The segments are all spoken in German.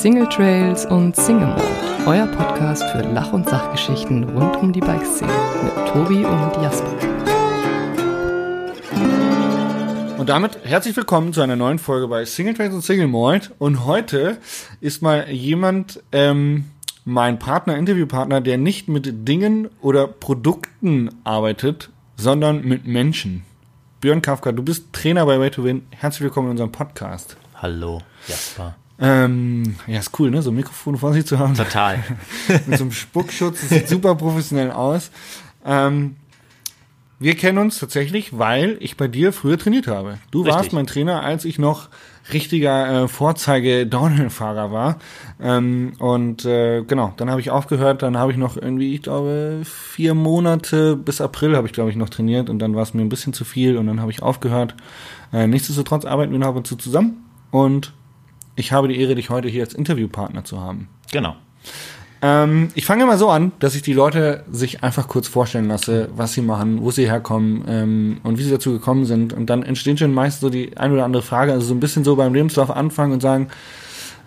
Single Trails und Single Mode, euer Podcast für Lach- und Sachgeschichten rund um die Bikeszene mit Tobi und Jasper. Und damit herzlich willkommen zu einer neuen Folge bei Single Trails und Single Malt. Und heute ist mal jemand, ähm, mein Partner, Interviewpartner, der nicht mit Dingen oder Produkten arbeitet, sondern mit Menschen. Björn Kafka, du bist Trainer bei Way to Win. Herzlich willkommen in unserem Podcast. Hallo, Jasper. Ähm, ja, ist cool, ne? So ein Mikrofon vor sich zu haben. Total. Mit so einem Spuckschutz. Das sieht super professionell aus. Ähm, wir kennen uns tatsächlich, weil ich bei dir früher trainiert habe. Du Richtig. warst mein Trainer, als ich noch richtiger äh, Vorzeige-Downhill-Fahrer war. Ähm, und äh, genau, dann habe ich aufgehört. Dann habe ich noch irgendwie, ich glaube, vier Monate bis April habe ich, glaube ich, noch trainiert. Und dann war es mir ein bisschen zu viel und dann habe ich aufgehört. Äh, nichtsdestotrotz arbeiten wir noch ab und zu zusammen. Und ich habe die Ehre, dich heute hier als Interviewpartner zu haben. Genau. Ähm, ich fange mal so an, dass ich die Leute sich einfach kurz vorstellen lasse, was sie machen, wo sie herkommen ähm, und wie sie dazu gekommen sind. Und dann entsteht schon meist so die ein oder andere Frage, also so ein bisschen so beim Lebenslauf anfangen und sagen,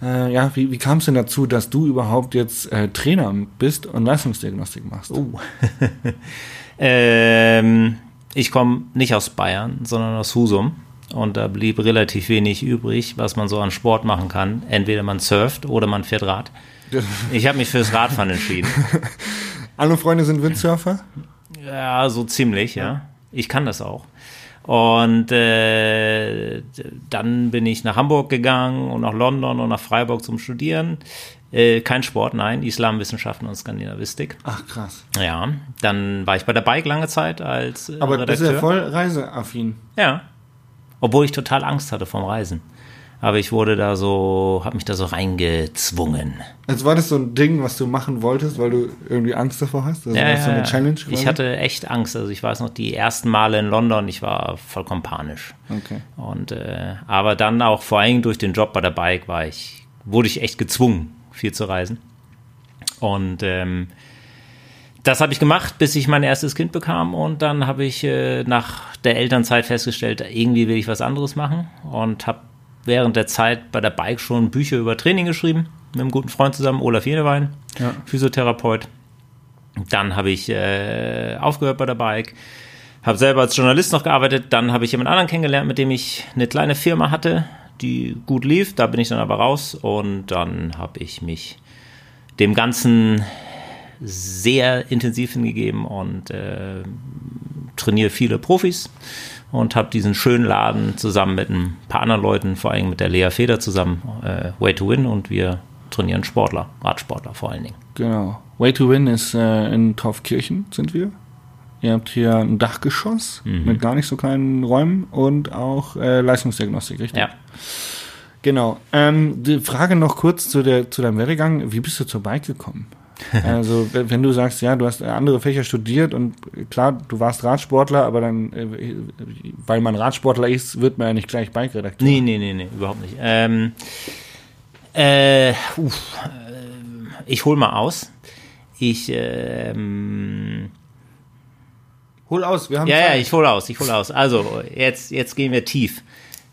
äh, ja, wie, wie kam es denn dazu, dass du überhaupt jetzt äh, Trainer bist und Leistungsdiagnostik machst? Oh. ähm, ich komme nicht aus Bayern, sondern aus Husum. Und da blieb relativ wenig übrig, was man so an Sport machen kann. Entweder man surft oder man fährt Rad. Ich habe mich fürs Radfahren entschieden. Alle Freunde sind Windsurfer? Ja, so ziemlich, ja. Ich kann das auch. Und äh, dann bin ich nach Hamburg gegangen und nach London und nach Freiburg zum Studieren. Äh, kein Sport, nein, Islamwissenschaften und Skandinavistik. Ach krass. Ja, dann war ich bei der Bike lange Zeit als äh, Aber das ist Redakteur. ja voll reiseaffin. Ja. Obwohl ich total Angst hatte vom Reisen. Aber ich wurde da so, habe mich da so reingezwungen. Also war das so ein Ding, was du machen wolltest, weil du irgendwie Angst davor hast? Also war das so eine Challenge? ich quasi? hatte echt Angst. Also ich weiß noch, die ersten Male in London, ich war vollkommen panisch. Okay. Und äh, aber dann auch vor allem durch den Job bei der Bike war ich, wurde ich echt gezwungen, viel zu reisen. Und ähm, das habe ich gemacht, bis ich mein erstes Kind bekam. Und dann habe ich äh, nach der Elternzeit festgestellt, irgendwie will ich was anderes machen. Und habe während der Zeit bei der Bike schon Bücher über Training geschrieben, mit einem guten Freund zusammen, Olaf Jenewein, Ja. Physiotherapeut. Dann habe ich äh, aufgehört bei der Bike, habe selber als Journalist noch gearbeitet. Dann habe ich jemand anderen kennengelernt, mit dem ich eine kleine Firma hatte, die gut lief. Da bin ich dann aber raus und dann habe ich mich dem Ganzen sehr intensiv hingegeben und äh, trainiere viele Profis und habe diesen schönen Laden zusammen mit ein paar anderen Leuten, vor allem mit der Lea Feder zusammen, äh, Way to Win und wir trainieren Sportler, Radsportler vor allen Dingen. Genau. Way to Win ist äh, in Taufkirchen, sind wir. Ihr habt hier ein Dachgeschoss Mhm. mit gar nicht so kleinen Räumen und auch äh, Leistungsdiagnostik, richtig? Ja. Genau. Ähm, die Frage noch kurz zu, der, zu deinem Werdegang. Wie bist du zur Bike gekommen? also, wenn du sagst, ja, du hast andere Fächer studiert und klar, du warst Radsportler, aber dann, äh, weil man Radsportler ist, wird man ja nicht gleich Bike-Redakteur. Nee, nee, nee, nee, überhaupt nicht. Ähm, äh, uff, äh, ich hol mal aus. Ich, ähm, Hol aus, wir haben ja, ja, Zeit. ich hol aus, ich hol aus. Also, jetzt, jetzt gehen wir tief.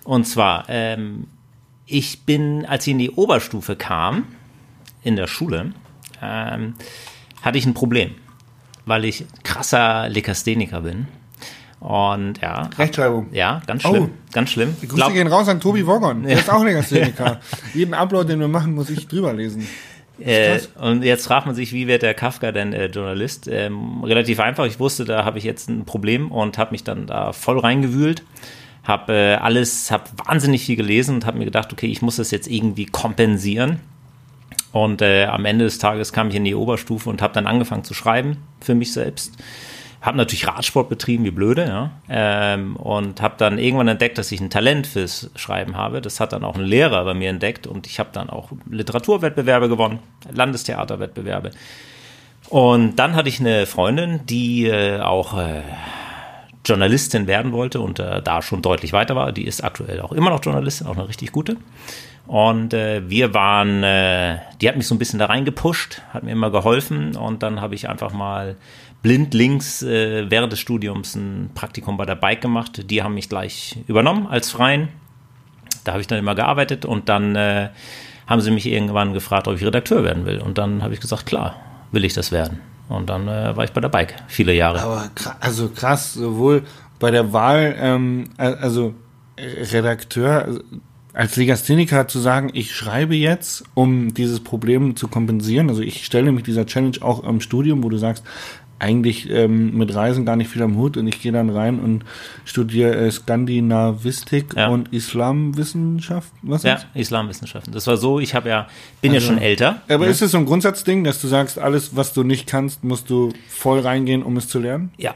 Und zwar, ähm, ich bin, als ich in die Oberstufe kam, in der Schule, ähm, hatte ich ein Problem, weil ich krasser Lekastheniker bin. Und ja, Rechtschreibung. ja, ganz schlimm, Oh. ganz schlimm. Die Grüße Glaub- gehen raus an Tobi Woggon. Der ist auch Legastheniker. Jeden Upload, den wir machen, muss ich drüber lesen. Äh, und jetzt fragt man sich, wie wird der Kafka denn äh, Journalist? Ähm, relativ einfach. Ich wusste, da habe ich jetzt ein Problem und habe mich dann da voll reingewühlt. Habe äh, alles, habe wahnsinnig viel gelesen und habe mir gedacht, okay, ich muss das jetzt irgendwie kompensieren. Und äh, am Ende des Tages kam ich in die Oberstufe und habe dann angefangen zu schreiben für mich selbst. Habe natürlich Radsport betrieben, wie blöde, ja. Ähm, und habe dann irgendwann entdeckt, dass ich ein Talent fürs Schreiben habe. Das hat dann auch ein Lehrer bei mir entdeckt und ich habe dann auch Literaturwettbewerbe gewonnen, Landestheaterwettbewerbe. Und dann hatte ich eine Freundin, die äh, auch äh, Journalistin werden wollte und äh, da schon deutlich weiter war. Die ist aktuell auch immer noch Journalistin, auch eine richtig gute. Und äh, wir waren, äh, die hat mich so ein bisschen da reingepusht, hat mir immer geholfen und dann habe ich einfach mal blindlings äh, während des Studiums ein Praktikum bei der Bike gemacht. Die haben mich gleich übernommen als Freien. Da habe ich dann immer gearbeitet und dann äh, haben sie mich irgendwann gefragt, ob ich Redakteur werden will. Und dann habe ich gesagt, klar, will ich das werden. Und dann äh, war ich bei der Bike viele Jahre. Aber also krass, sowohl bei der Wahl, ähm, also Redakteur, als Legastheniker zu sagen, ich schreibe jetzt, um dieses Problem zu kompensieren. Also ich stelle mich dieser Challenge auch im Studium, wo du sagst, eigentlich ähm, mit Reisen gar nicht viel am Hut und ich gehe dann rein und studiere äh, Skandinavistik Ja. und Islamwissenschaft. Was Ja? Islamwissenschaften. Das war so, ich habe ja, bin ja Also- schon älter. Aber ne? ist es so ein Grundsatzding, dass du sagst, alles, was du nicht kannst, musst du voll reingehen, um es zu lernen? Ja.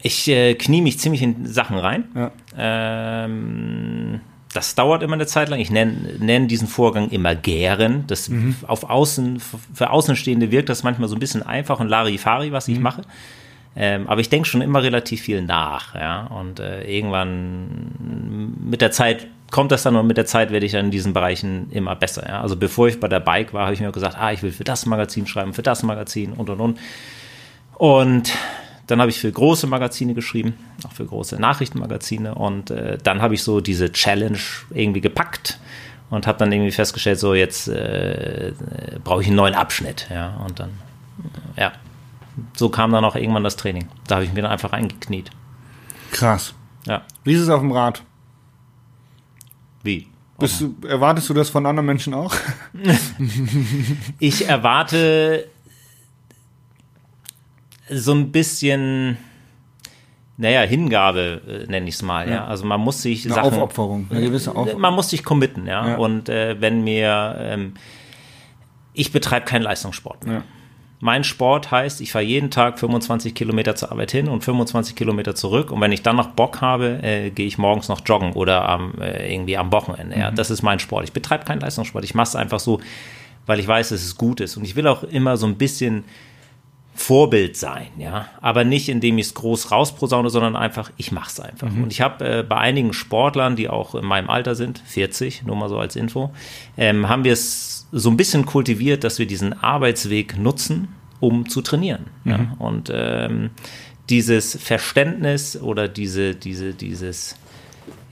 Ich äh, knie mich ziemlich in Sachen rein. Ja. Ähm, das dauert immer eine Zeit lang. Ich nenne nenn diesen Vorgang immer gären. Das auf Außen, für Außenstehende wirkt das manchmal so ein bisschen einfach und Larifari, was ich mache. Ähm, aber ich denke schon immer relativ viel nach, ja. Und äh, irgendwann mit der Zeit kommt das dann und mit der Zeit werde ich dann in diesen Bereichen immer besser, ja. Also bevor ich bei der Bike war, habe ich mir gesagt, ah, ich will für das Magazin schreiben, für das Magazin und und und. Und dann habe ich für große Magazine geschrieben, auch für große Nachrichtenmagazine. Und äh, dann habe ich so diese Challenge irgendwie gepackt und habe dann irgendwie festgestellt, so jetzt äh, brauche ich einen neuen Abschnitt. Ja, und dann, ja, so kam dann auch irgendwann das Training. Da habe ich mir dann einfach eingekniet. Krass. Ja, Wie ist es auf dem Rad? wie? Bist du, erwartest du das von anderen Menschen auch? Ich erwarte so ein bisschen, naja, Hingabe äh, nenne ich es mal. Ja. Ja. Also man muss sich Eine Sachen, Aufopferung, eine gewisse Aufopferung. man muss sich committen, ja. Ja. Und äh, wenn mir, ähm, ich betreibe keinen Leistungssport mehr. Ja. Mein Sport heißt, ich fahre jeden Tag 25 Kilometer zur Arbeit hin und 25 Kilometer zurück. Und wenn ich dann noch Bock habe, äh, gehe ich morgens noch joggen oder am, äh, irgendwie am Wochenende. Ja, das ist mein Sport. Ich betreibe keinen Leistungssport. Ich mache es einfach so, weil ich weiß, dass es gut ist. Und ich will auch immer so ein bisschen Vorbild sein, ja, aber nicht indem ich es groß rausprosaune, sondern einfach, ich mache es einfach. Und ich habe äh, bei einigen Sportlern, die auch in meinem Alter sind, 40, nur mal so als Info, ähm, haben wir es so ein bisschen kultiviert, dass wir diesen Arbeitsweg nutzen, um zu trainieren. Ja? Und ähm, dieses Verständnis oder diese, diese, dieses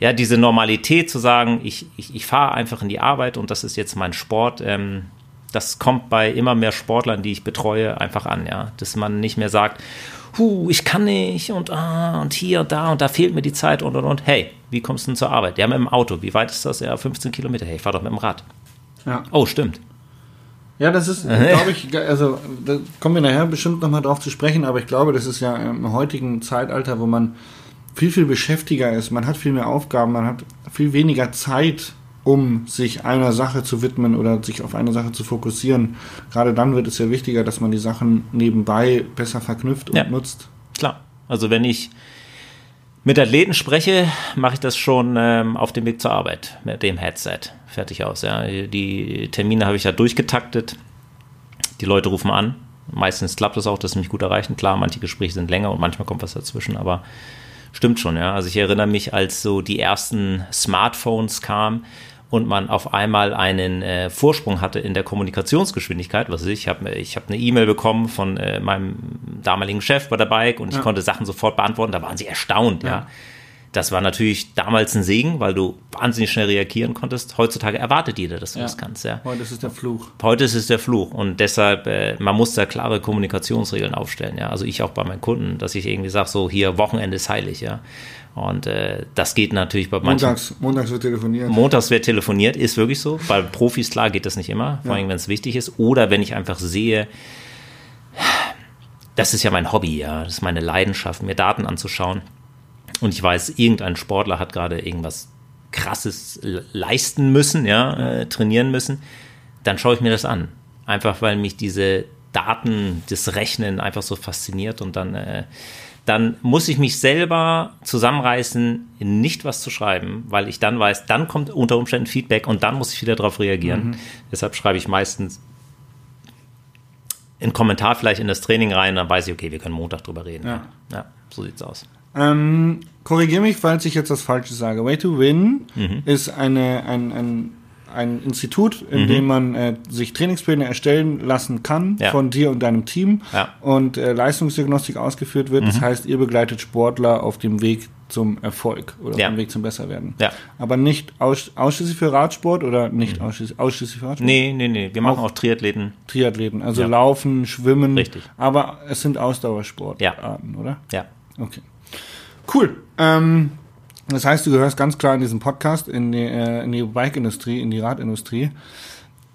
ja, diese Normalität zu sagen, ich, ich, ich fahre einfach in die Arbeit und das ist jetzt mein Sport, ähm, das kommt bei immer mehr Sportlern, die ich betreue, einfach an, ja. Dass man nicht mehr sagt, hu, ich kann nicht und ah, und hier und da und da fehlt mir die Zeit und und und. Hey, wie kommst du denn zur Arbeit? Ja, mit dem Auto. Wie weit ist das? Ja, 15 Kilometer. Hey, ich fahr doch mit dem Rad. Ja. Oh, stimmt. Ja, das ist, glaube ich, also da kommen wir nachher bestimmt nochmal drauf zu sprechen, aber ich glaube, das ist ja im heutigen Zeitalter, wo man viel, viel beschäftiger ist, man hat viel mehr Aufgaben, man hat viel weniger Zeit, um sich einer Sache zu widmen oder sich auf eine Sache zu fokussieren. Gerade dann wird es ja wichtiger, dass man die Sachen nebenbei besser verknüpft und Ja. nutzt. Klar. Also wenn ich mit Athleten spreche, mache ich das schon ähm, auf dem Weg zur Arbeit mit dem Headset. Fertig aus. Ja. Die Termine habe ich ja durchgetaktet. Die Leute rufen an. Meistens klappt es auch, dass sie mich gut erreichen. Klar, manche Gespräche sind länger und manchmal kommt was dazwischen, aber stimmt schon, ja. Also ich erinnere mich, als so die ersten Smartphones kamen und man auf einmal einen äh, Vorsprung hatte in der Kommunikationsgeschwindigkeit. Was weiß ich, ich habe ich hab eine E-Mail bekommen von äh, meinem damaligen Chef bei der Bike und ich Ja. konnte Sachen sofort beantworten. Da waren sie erstaunt, ja. Ja. Das war natürlich damals ein Segen, weil du wahnsinnig schnell reagieren konntest. Heutzutage erwartet jeder, dass du das kannst, ja. Heute ist es der Fluch. Heute ist es der Fluch und deshalb, äh, man muss da klare Kommunikationsregeln aufstellen, ja. Also ich auch bei meinen Kunden, dass ich irgendwie sage, so hier, Wochenende ist heilig, ja. Und äh, das geht natürlich bei manchen. Montags, montags wird telefoniert. Montags wird telefoniert, ist wirklich so. Bei Profis, klar, geht das nicht immer, vor allem, wenn es wichtig ist. Oder wenn ich einfach sehe, das ist ja mein Hobby, ja, das ist meine Leidenschaft, mir Daten anzuschauen. Und ich weiß, irgendein Sportler hat gerade irgendwas Krasses le- leisten müssen, ja, äh, trainieren müssen, dann schaue ich mir das an. Einfach weil mich diese Daten, das Rechnen einfach so fasziniert und dann, äh, dann muss ich mich selber zusammenreißen, nicht was zu schreiben, weil ich dann weiß, dann kommt unter Umständen Feedback und dann muss ich wieder darauf reagieren. Deshalb schreibe ich meistens einen Kommentar vielleicht in das Training rein, dann weiß ich, okay, wir können Montag drüber reden. Ja. ja so sieht's aus. Ähm, Korrigiere mich, falls ich jetzt das Falsche sage. Way to Win Mhm. ist eine, ein, ein ein Institut, in dem man äh, sich Trainingspläne erstellen lassen kann Ja. von dir und deinem Team Ja. und äh, Leistungsdiagnostik ausgeführt wird. Das heißt, ihr begleitet Sportler auf dem Weg zum Erfolg oder Ja. auf dem Weg zum Besserwerden. Ja. Aber nicht aus, ausschließlich für Radsport oder nicht ausschließlich, ausschließlich für Radsport? Nee, nee, nee. Wir machen auch Triathleten. Triathleten, also. Laufen, Schwimmen. Richtig. Aber es sind Ausdauersportarten, oder? Ja. Okay. Cool. Ähm, das heißt, du gehörst ganz klar in diesen Podcast, in die, äh, in die Bike-Industrie, in die Radindustrie.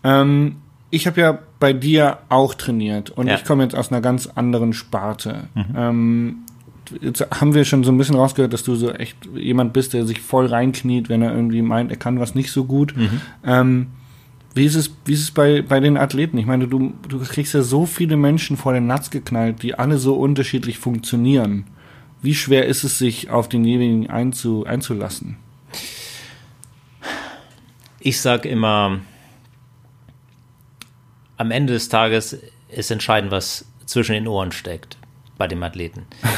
Ähm, ich habe ja bei dir auch trainiert und Ja. ich komme jetzt aus einer ganz anderen Sparte. Ähm, jetzt haben wir schon so ein bisschen rausgehört, dass du so echt jemand bist, der sich voll reinkniet, wenn er irgendwie meint, er kann was nicht so gut. Ähm, wie ist es, wie ist es bei, bei den Athleten? Ich meine, du, du kriegst ja so viele Menschen vor den Natz geknallt, die alle so unterschiedlich funktionieren. Wie schwer ist es, sich auf den jeweiligen einzu, einzulassen? Ich sage immer, am Ende des Tages ist entscheidend, was zwischen den Ohren steckt bei dem Athleten.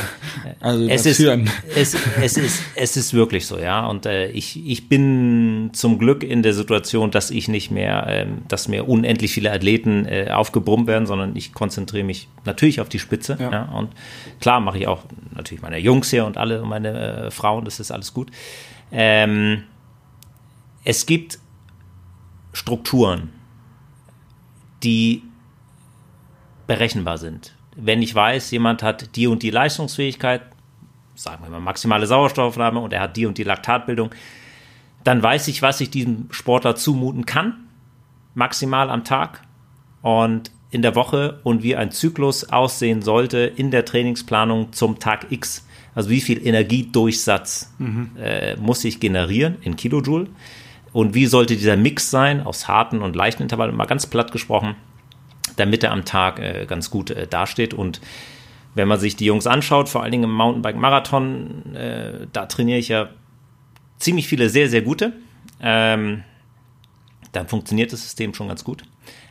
Also Es ist, es, es, ist, es ist wirklich so, ja. Und äh, ich, ich bin zum Glück in der Situation, dass ich nicht mehr, ähm, dass mir unendlich viele Athleten äh, aufgebrummt werden, sondern ich konzentriere mich natürlich auf die Spitze. Ja. Ja. Und klar mache ich auch natürlich meine Jungs hier und alle meine äh, Frauen, das ist alles gut. Ähm, es gibt Strukturen, die berechenbar sind. Wenn ich weiß, jemand hat die und die Leistungsfähigkeit, sagen wir mal maximale Sauerstoffaufnahme und er hat die und die Laktatbildung, dann weiß ich, was ich diesem Sportler zumuten kann, maximal am Tag und in der Woche und wie ein Zyklus aussehen sollte in der Trainingsplanung zum Tag X. Also wie viel Energiedurchsatz äh, muss ich generieren in Kilojoule? Und wie sollte dieser Mix sein aus harten und leichten Intervallen, mal ganz platt gesprochen, damit er am Tag äh, ganz gut äh, dasteht. Und wenn man sich die Jungs anschaut, vor allen Dingen im Mountainbike-Marathon, äh, da trainiere ich ja ziemlich viele sehr, sehr gute. Ähm, dann funktioniert das System schon ganz gut.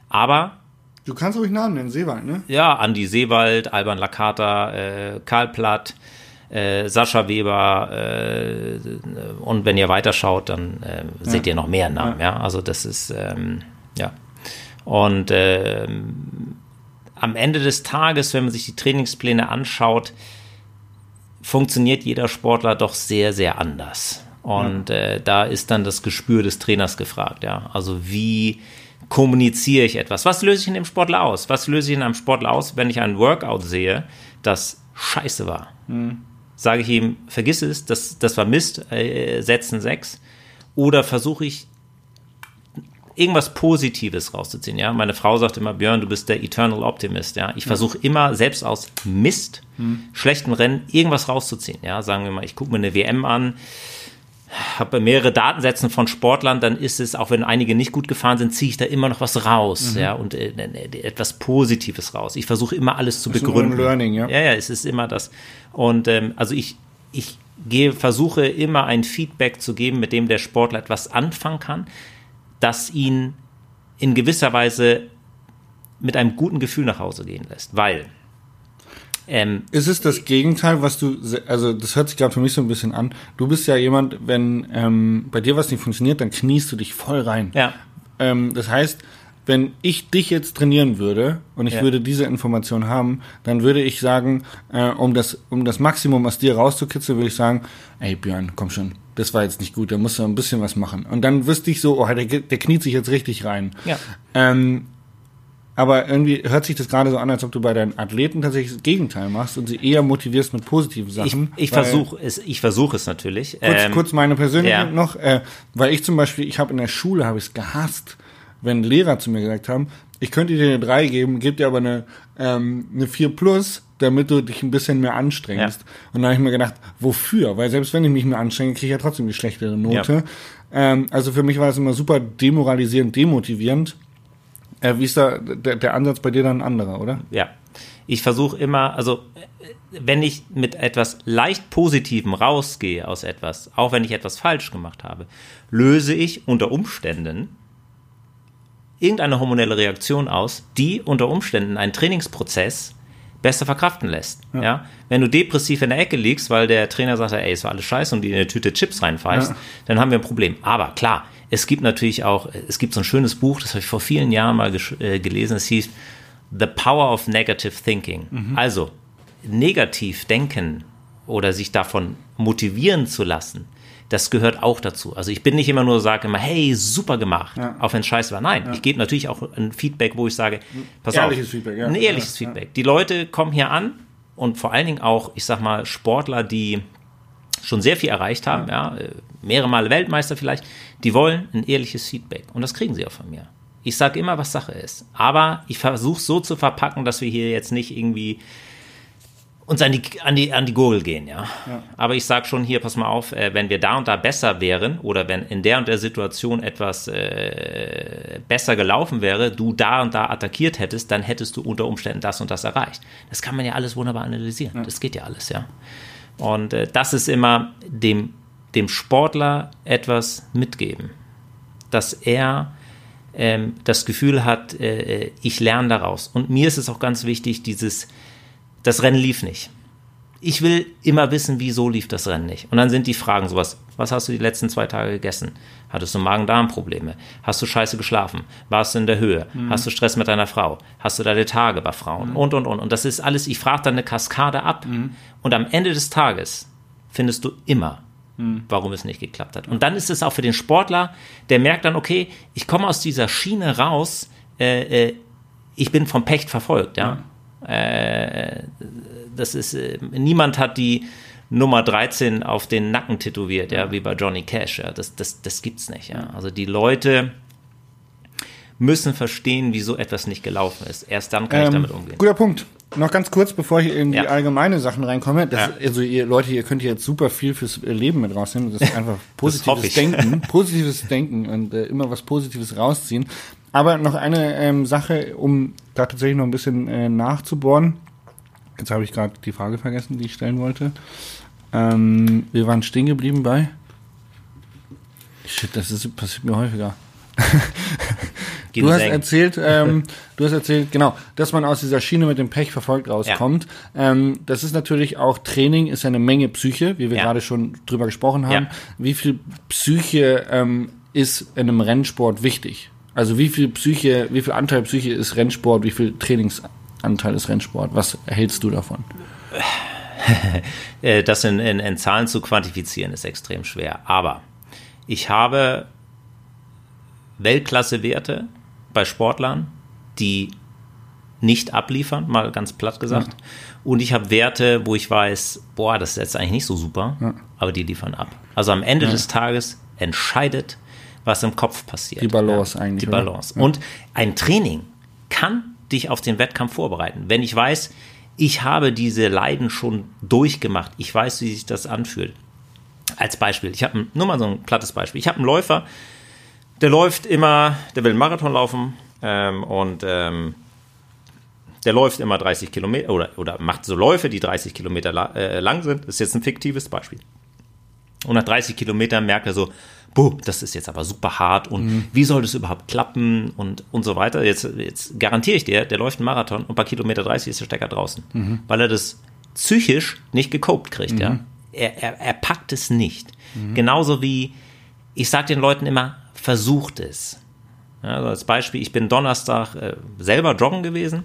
Aber Du kannst ruhig Namen nennen, Seewald, ne? ja, Andi Seewald, Alban Lakata, äh, Karl Platt, äh, Sascha Weber äh, und wenn ihr weiterschaut, dann äh, seht ihr noch mehr Namen. Ja, also das ist ähm, ja und ähm, am Ende des Tages, wenn man sich die Trainingspläne anschaut, funktioniert jeder Sportler doch sehr, sehr anders. Und äh, da ist dann das Gespür des Trainers gefragt, ja. Also wie kommuniziere ich etwas? Was löse ich in dem Sportler aus? Was löse ich in einem Sportler aus, wenn ich ein Workout sehe, das scheiße war? Sage ich ihm, vergiss es, das, das war Mist, äh, setzen sechs. Oder versuche ich irgendwas Positives rauszuziehen. Ja, meine Frau sagt immer, Björn, du bist der Eternal Optimist. Ja, ich versuche immer selbst aus Mist, schlechten Rennen irgendwas rauszuziehen. Ja, sagen wir mal, ich gucke mir eine WM an, habe mehrere Datensätzen von Sportlern, dann ist es, auch wenn einige nicht gut gefahren sind, ziehe ich da immer noch was raus, ja, und äh, äh, etwas Positives raus. Ich versuche immer alles zu ist ein begründen. Learning, ja. Ja, ja, es ist immer das. Und ähm, also ich, ich gehe, versuche immer ein Feedback zu geben, mit dem der Sportler etwas anfangen kann, das ihn in gewisser Weise mit einem guten Gefühl nach Hause gehen lässt. Weil ähm, Ist es das Gegenteil, was du, also das hört sich gerade für mich so ein bisschen an. Du bist ja jemand, wenn ähm, bei dir was nicht funktioniert, dann kniest du dich voll rein. ja, Ähm, das heißt, wenn ich dich jetzt trainieren würde und ich Ja. würde diese Information haben, dann würde ich sagen, äh, um das, um das Maximum aus dir rauszukitzeln, würde ich sagen, ey Björn, komm schon, das war jetzt nicht gut, da musst du ein bisschen was machen. Und dann wüsste ich so, oh, der, der kniet sich jetzt richtig rein. ja. Ähm, aber irgendwie hört sich das gerade so an, als ob du bei deinen Athleten tatsächlich das Gegenteil machst und sie eher motivierst mit positiven Ich, Sachen. ich weil- versuche es, ich versuche es natürlich. Kurz, Ähm, kurz meine persönliche ja. noch, äh, weil ich zum Beispiel, ich habe in der Schule habe ich es gehasst, wenn Lehrer zu mir gesagt haben, ich könnte dir eine 3 geben, gib dir aber eine, ähm, eine 4 plus, damit du dich ein bisschen mehr anstrengst. Und dann habe ich mir gedacht, wofür? Weil selbst wenn ich mich mehr anstrenge, kriege ich ja trotzdem die schlechtere Note. Ähm, also für mich war es immer super demoralisierend, demotivierend. Äh, wie ist da der, der Ansatz bei dir dann ein anderer, oder? ja. Ich versuche immer, also wenn ich mit etwas leicht Positivem rausgehe aus etwas, auch wenn ich etwas falsch gemacht habe, löse ich unter Umständen irgendeine hormonelle Reaktion aus, die unter Umständen einen Trainingsprozess besser verkraften lässt. Ja. Wenn du depressiv in der Ecke liegst, weil der Trainer sagt, ey, es war alles scheiße und die in eine Tüte Chips reinpfeifst, Ja. dann haben wir ein Problem. Aber klar, es gibt natürlich auch, es gibt so ein schönes Buch, das habe ich vor vielen Jahren mal äh, gelesen, es hieß The Power of Negative Thinking. Also, negativ denken oder sich davon motivieren zu lassen, das gehört auch dazu. Also ich bin nicht immer nur sage immer, hey, super gemacht, Ja. auch wenn es scheiße war. Nein, ich gebe natürlich auch ein Feedback, wo ich sage, pass Ehrliches auf, Feedback, ja. ein ehrliches Ja, ja. Feedback. Die Leute kommen hier an und vor allen Dingen auch, ich sag mal, Sportler, die schon sehr viel erreicht haben, ja, mehrere Male Weltmeister vielleicht, die wollen ein ehrliches Feedback. Und das kriegen sie auch von mir. Ich sage immer, was Sache ist. Aber ich versuche so zu verpacken, dass wir hier jetzt nicht irgendwie uns an die, an die, an die Gurgel gehen, ja. Aber ich sage schon hier, pass mal auf, äh, wenn wir da und da besser wären oder wenn in der und der Situation etwas äh, besser gelaufen wäre, du da und da attackiert hättest, dann hättest du unter Umständen das und das erreicht. Das kann man ja alles wunderbar analysieren. Das geht ja alles, ja. Und äh, das ist immer dem, dem Sportler etwas mitgeben, dass er ähm, das Gefühl hat, äh, ich lerne daraus. Und mir ist es auch ganz wichtig, dieses, das Rennen lief nicht. Ich will immer wissen, wieso lief das Rennen nicht. Und dann sind die Fragen sowas, was hast du die letzten zwei Tage gegessen? Hattest du Magen-Darm-Probleme? Hast du scheiße geschlafen? Warst du in der Höhe? Hast du Stress mit deiner Frau? Hast du deine Tage bei Frauen? Und, und, und. Und das ist alles, ich frage dann eine Kaskade ab. Und am Ende des Tages findest du immer, warum es nicht geklappt hat. Und dann ist es auch für den Sportler, der merkt dann, okay, ich komme aus dieser Schiene raus, äh, äh, ich bin vom Pech verfolgt, ja. Äh, das ist, äh, niemand hat die Nummer 13 auf den Nacken tätowiert, ja, wie bei Johnny Cash, ja. Das, das, das gibt's nicht, ja. Also die Leute müssen verstehen, wieso etwas nicht gelaufen ist. Erst dann kann ich Ähm, damit umgehen. Guter Punkt. Noch ganz kurz, bevor ich in die Ja. allgemeine Sachen reinkomme. Das, Ja. Also ihr Leute, ihr könnt jetzt super viel fürs Leben mit rausnehmen. Das ist einfach positives ich. Denken, positives Denken und äh, immer was Positives rausziehen. Aber noch eine ähm, Sache, um da tatsächlich noch ein bisschen äh, nachzubohren. Jetzt habe ich gerade die Frage vergessen, die ich stellen wollte. Ähm, wir waren stehen geblieben bei. Shit, das ist, passiert mir häufiger. Du hast erzählt, ähm, du hast erzählt, genau, dass man aus dieser Schiene mit dem Pech verfolgt rauskommt. Ähm, das ist natürlich auch Training, ist eine Menge Psyche, wie wir Ja. gerade schon drüber gesprochen haben. Ja. Wie viel Psyche ähm, ist in einem Rennsport wichtig? Also wie viel Psyche, wie viel Anteil Psyche ist Rennsport, wie viel Trainingsanteil ist Rennsport? Was erhältst du davon? Äh, das in, in, in Zahlen zu quantifizieren, ist extrem schwer. Aber ich habe Weltklasse-Werte bei Sportlern, die nicht abliefern, mal ganz platt gesagt. Und ich habe Werte, wo ich weiß, boah, das ist jetzt eigentlich nicht so super, aber die liefern ab. Also am Ende des Tages entscheidet, was im Kopf passiert. Die Balance eigentlich, Die? Balance. Und ein Training kann dich auf den Wettkampf vorbereiten. Wenn ich weiß, ich habe diese Leiden schon durchgemacht, ich weiß, wie sich das anfühlt. Als Beispiel, ich habe nur mal so ein plattes Beispiel. Ich habe einen Läufer, der läuft immer, der will einen Marathon laufen ähm, und ähm, der läuft immer 30 Kilometer oder, oder macht so Läufe, die 30 Kilometer la äh, lang sind. Das ist jetzt ein fiktives Beispiel. Und nach 30 Kilometern merkt er so, buh, das ist jetzt aber super hart und wie soll das überhaupt klappen und, und so weiter. Jetzt, jetzt garantiere ich dir, der läuft einen Marathon und bei Kilometer 30 ist der Stecker draußen, weil er das psychisch nicht gecopt kriegt. Ja? Er, er, er packt es nicht. Genauso wie, ich sage den Leuten immer, versucht es. Ja, also als Beispiel, ich bin Donnerstag äh, selber joggen gewesen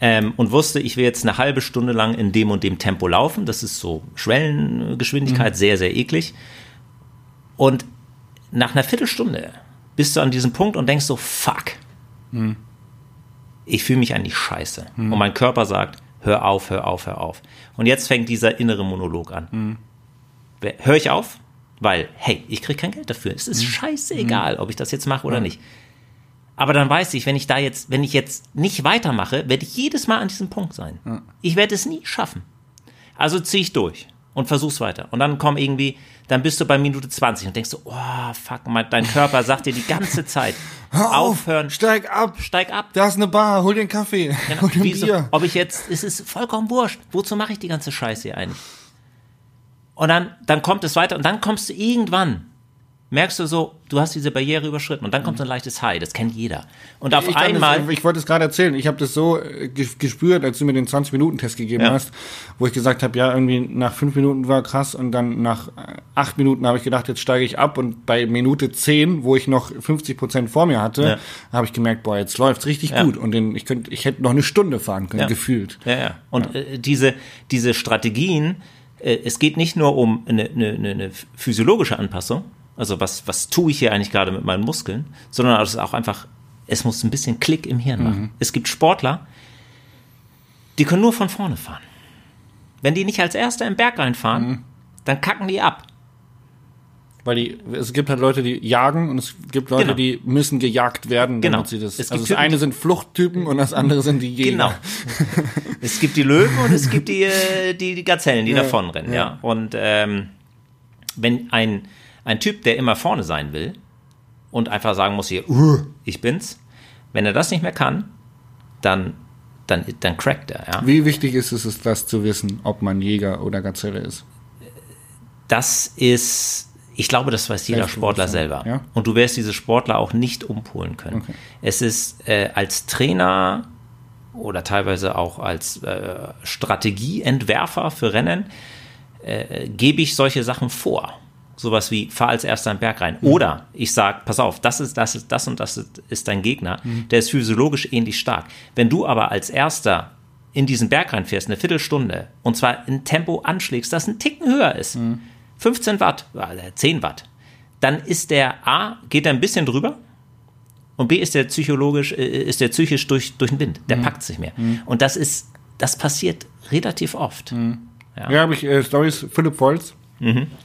ähm, und wusste, ich will jetzt eine halbe Stunde lang in dem und dem Tempo laufen. Das ist so Schwellengeschwindigkeit, sehr, sehr eklig. Und nach einer Viertelstunde bist du an diesem Punkt und denkst so, fuck, ich fühle mich eigentlich scheiße. Und mein Körper sagt, hör auf, hör auf, hör auf. Und jetzt fängt dieser innere Monolog an. Hör ich auf? Weil, hey, ich kriege kein Geld dafür. Es ist scheißegal, ob ich das jetzt mache oder nicht. Aber dann weiß ich, wenn ich da jetzt, wenn ich jetzt nicht weitermache, werde ich jedes Mal an diesem Punkt sein. Ich werde es nie schaffen. Also ziehe ich durch und versuch's weiter. Und dann komm irgendwie, dann bist du bei Minute 20 und denkst so, oh, fuck, mein, dein Körper sagt dir die ganze Zeit, Hör auf, aufhören, steig ab, steig ab. da ist eine Bar, hol einen Kaffee, Genau. hol dir ein Wieso? Bier. Ob ich jetzt, es ist vollkommen wurscht. Wozu mache ich die ganze Scheiße hier eigentlich? Und dann, dann kommt es weiter und dann kommst du irgendwann merkst du so, du hast diese Barriere überschritten und dann kommt so ein leichtes High, das kennt jeder. Und auf ich einmal, Das, ich wollte es gerade erzählen. Ich habe das so äh, ges- gespürt, als du mir den 20-Minuten-Test gegeben Ja. hast, wo ich gesagt habe, ja, irgendwie nach fünf Minuten war krass und dann nach äh, acht Minuten habe ich gedacht, jetzt steige ich ab und bei Minute 10, wo ich noch 50 Prozent vor mir hatte, Ja. habe ich gemerkt, boah, jetzt läuft's richtig Ja. gut und den, ich könnte, ich hätte noch eine Stunde fahren können, gefühlt. Ja, ja. Und Äh, diese, diese Strategien, äh, es geht nicht nur um eine, eine- eine physiologische Anpassung, also was, was tue ich hier eigentlich gerade mit meinen Muskeln, sondern es ist auch einfach, es muss ein bisschen Klick im Hirn machen. Es gibt Sportler, die können nur von vorne fahren. Wenn die nicht als Erster im Berg reinfahren, dann kacken die ab. Weil die, es gibt halt Leute, die jagen und es gibt Leute, Genau. die müssen gejagt werden, damit Genau. sie das. Es gibt also das Typen, eine sind Fluchttypen und das andere sind die Jäger. Genau. es gibt die Löwen und es gibt die, äh, die, die Gazellen, die Ja, davonrennen, ja. ja. Und ähm, wenn ein, ein Typ, der immer vorne sein will und einfach sagen muss hier, "Uh, ich bin's, wenn er das nicht mehr kann, dann, dann, dann crackt er, ja. Wie wichtig ist es, das zu wissen, ob man Jäger oder Gazelle ist? Das ist, ich glaube, das weiß jeder Sportler selber. ja? Und du wirst diese Sportler auch nicht umpolen können. Okay. Es ist äh, als Trainer oder teilweise auch als äh, Strategieentwerfer für Rennen, äh, gebe ich solche Sachen vor. Sowas wie, fahr als erster einen Berg rein. Oder ich sage, pass auf, das ist, das ist, das und das ist, ist dein Gegner. Der ist physiologisch ähnlich stark. Wenn du aber als erster in diesen Berg reinfährst, eine Viertelstunde, und zwar ein Tempo anschlägst, das ein Ticken höher ist, 15 Watt, äh, 10 Watt, dann ist der A, geht er ein bisschen drüber, und B ist der psychologisch, äh, ist der psychisch durch, durch den Wind. Der packt sich mehr. Und das ist, das passiert relativ oft. Ja, habe ich äh, Stories. Philipp Volz,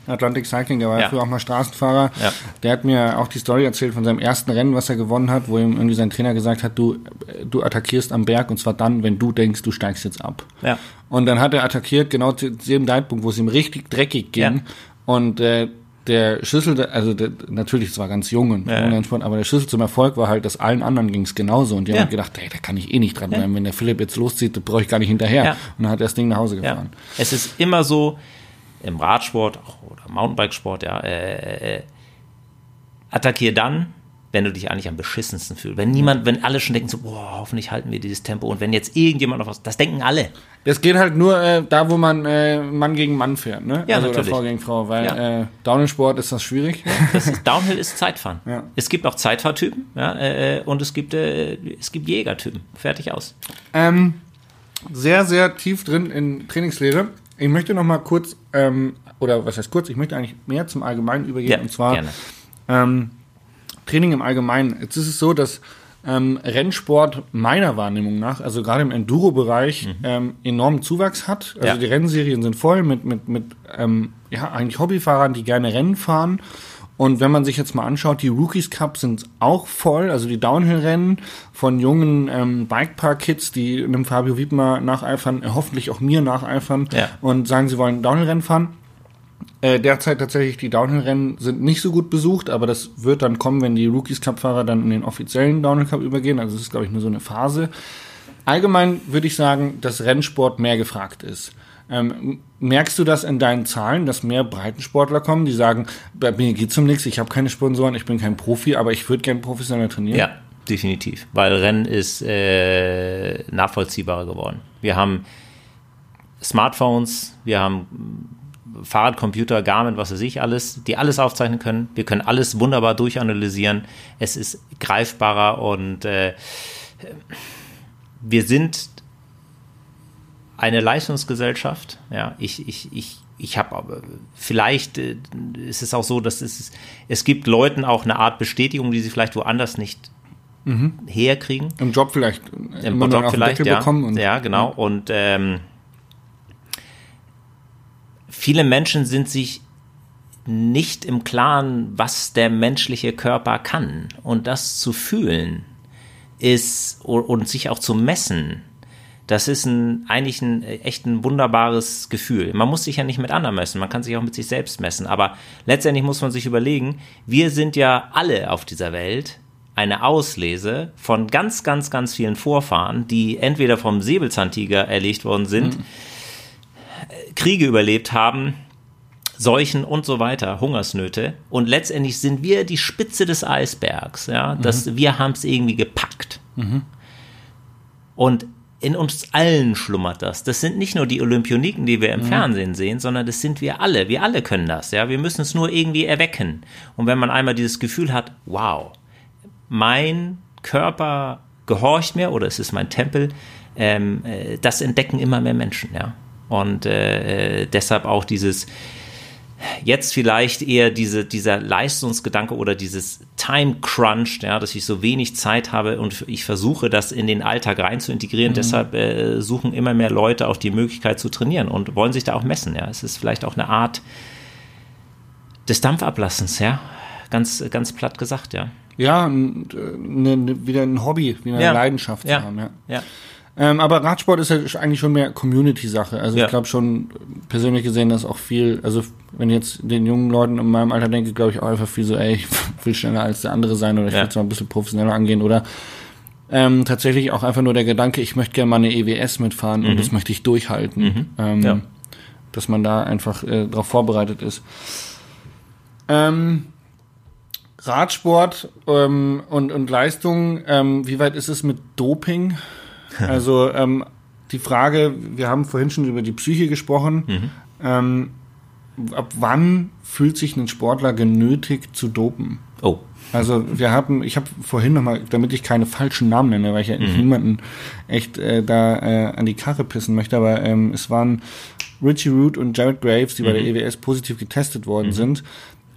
Atlantic Cycling, der war ja. Mhm. Ja. früher auch mal Straßenfahrer. Ja. Der hat mir auch die Story erzählt von seinem ersten Rennen, was er gewonnen hat, wo ihm irgendwie sein Trainer gesagt hat, du, du attackierst am Berg und zwar dann, wenn du denkst, du steigst jetzt ab. Ja. Und dann hat er attackiert, genau zu dem Zeitpunkt, wo es ihm richtig dreckig ging. Ja. Und äh, der Schlüssel, also der, natürlich, es war ganz jung und Ja. und Sport, aber der Schlüssel zum Erfolg war halt, dass allen anderen ging es genauso. Und die Ja. haben gedacht, hey, da kann ich eh nicht dran bleiben. Wenn der Philipp jetzt loszieht, da brauche ich gar nicht hinterher. Ja. Und dann hat er das Ding nach Hause Ja. gefahren. Es ist immer so, im Radsport oder Mountainbikesport, ja, äh, äh, attackier dann, wenn du dich eigentlich am beschissensten fühlst. Wenn niemand, wenn alle schon denken so, boah, hoffentlich halten wir dieses Tempo. Und wenn jetzt irgendjemand noch was, das denken alle. Das geht halt nur äh, da, wo man äh, Mann gegen Mann fährt, ne? Ja, also, Oder natürlich. Frau gegen Frau, weil Ja. äh, Downhill-Sport ist das schwierig. Das ist, Downhill ist Zeitfahren. Ja. Es gibt auch Zeitfahrtypen, ja, äh, und es gibt, äh, es gibt Jägertypen. Fertig aus. Ähm, sehr, sehr tief drin in Trainingslehre. Ich möchte noch mal kurz, ähm, oder was heißt kurz, ich möchte eigentlich mehr zum Allgemeinen übergehen. Ja, und zwar ähm, Training im Allgemeinen. Jetzt ist es so, dass ähm, Rennsport meiner Wahrnehmung nach, also gerade im Enduro-Bereich, ähm, enormen Zuwachs hat. Also Mhm. Ja. die Rennserien sind voll mit, mit, mit ähm, ja, eigentlich Hobbyfahrern, die gerne Rennen fahren. Und wenn man sich jetzt mal anschaut, die Rookies Cup sind auch voll, also die Downhill-Rennen von jungen ähm, Bikepark-Kids, die einem Fabio Wiedmer nacheifern, äh, hoffentlich auch mir nacheifern Ja. und sagen, sie wollen Downhill-Rennen fahren. Äh, derzeit tatsächlich die Downhill-Rennen sind nicht so gut besucht, aber das wird dann kommen, wenn die Rookies Cup-Fahrer dann in den offiziellen Downhill Cup übergehen. Also das ist, glaube ich, nur so eine Phase. Allgemein würde ich sagen, dass Rennsport mehr gefragt ist. Ähm, merkst du das in deinen Zahlen, dass mehr Breitensportler kommen, die sagen, bei mir geht's um nichts, ich habe keine Sponsoren, ich bin kein Profi, aber ich würde gerne professionell trainieren? Ja, definitiv. Weil Rennen ist äh, nachvollziehbarer geworden. Wir haben Smartphones, wir haben Fahrradcomputer, Garmin, was weiß ich alles, die alles aufzeichnen können. Wir können alles wunderbar durchanalysieren. Es ist greifbarer und äh, wir sind eine Leistungsgesellschaft. Ja, ich, ich, ich, ich habe aber vielleicht äh, ist es auch so, dass es es gibt Leuten auch eine Art Bestätigung, die sie vielleicht woanders nicht herkriegen. Im Job vielleicht. Im immer noch Job vielleicht, ja. bekommen und- ja, genau. Und ähm, viele Menschen sind sich nicht im Klaren, was der menschliche Körper kann. Und das zu fühlen ist und sich auch zu messen, das ist ein, eigentlich ein äh, echt ein wunderbares Gefühl. Man muss sich ja nicht mit anderen messen, man kann sich auch mit sich selbst messen. Aber letztendlich muss man sich überlegen, wir sind ja alle auf dieser Welt eine Auslese von ganz, ganz, ganz vielen Vorfahren, die entweder vom Säbelzahntiger erlegt worden sind, äh, Kriege überlebt haben, Seuchen und so weiter, Hungersnöte. Und letztendlich sind wir die Spitze des Eisbergs. Ja? Das, Mhm. Wir haben es irgendwie gepackt. Und in uns allen schlummert das. Das sind nicht nur die Olympioniken, die wir im Fernsehen sehen, sondern das sind wir alle. Wir alle können das. Ja? Wir müssen es nur irgendwie erwecken. Und wenn man einmal dieses Gefühl hat, wow, mein Körper gehorcht mir oder es ist mein Tempel, ähm, äh, das entdecken immer mehr Menschen, ja. Und äh, äh, deshalb auch dieses jetzt vielleicht eher diese, dieser Leistungsgedanke oder dieses Time Crunch, ja, dass ich so wenig Zeit habe und ich versuche, das in den Alltag rein zu integrieren. Deshalb äh, suchen immer mehr Leute auch die Möglichkeit zu trainieren und wollen sich da auch messen. Ja, es ist vielleicht auch eine Art des Dampfablassens, ja, ganz ganz platt gesagt, ja. Ja, und, äh, ne, ne, wieder ein Hobby, wieder eine Ja. Leidenschaft Ja. zu haben. Ja. Ja. Ähm, aber Radsport ist ja eigentlich schon mehr Community-Sache. Also Ja. ich glaube schon persönlich gesehen, dass auch viel, also wenn ich jetzt den jungen Leuten in meinem Alter denke, glaube ich auch einfach viel so, ey, ich will schneller als der andere sein oder ich Ja. will es mal ein bisschen professioneller angehen oder ähm, tatsächlich auch einfach nur der Gedanke, ich möchte gerne mal eine EWS mitfahren und das möchte ich durchhalten. Ähm, Mhm. Ja. Dass man da einfach äh, darauf vorbereitet ist. Ähm, Radsport ähm, und, und Leistung, ähm, wie weit ist es mit Doping? Also ähm, die Frage, wir haben vorhin schon über die Psyche gesprochen. Ähm, ab wann fühlt sich ein Sportler genötigt zu dopen? Oh. Also wir haben, ich habe vorhin nochmal, damit ich keine falschen Namen nenne, weil ich ja niemanden echt äh, da äh, an die Karre pissen möchte, aber ähm, es waren Richie Root und Jared Graves, die bei der EWS positiv getestet worden sind.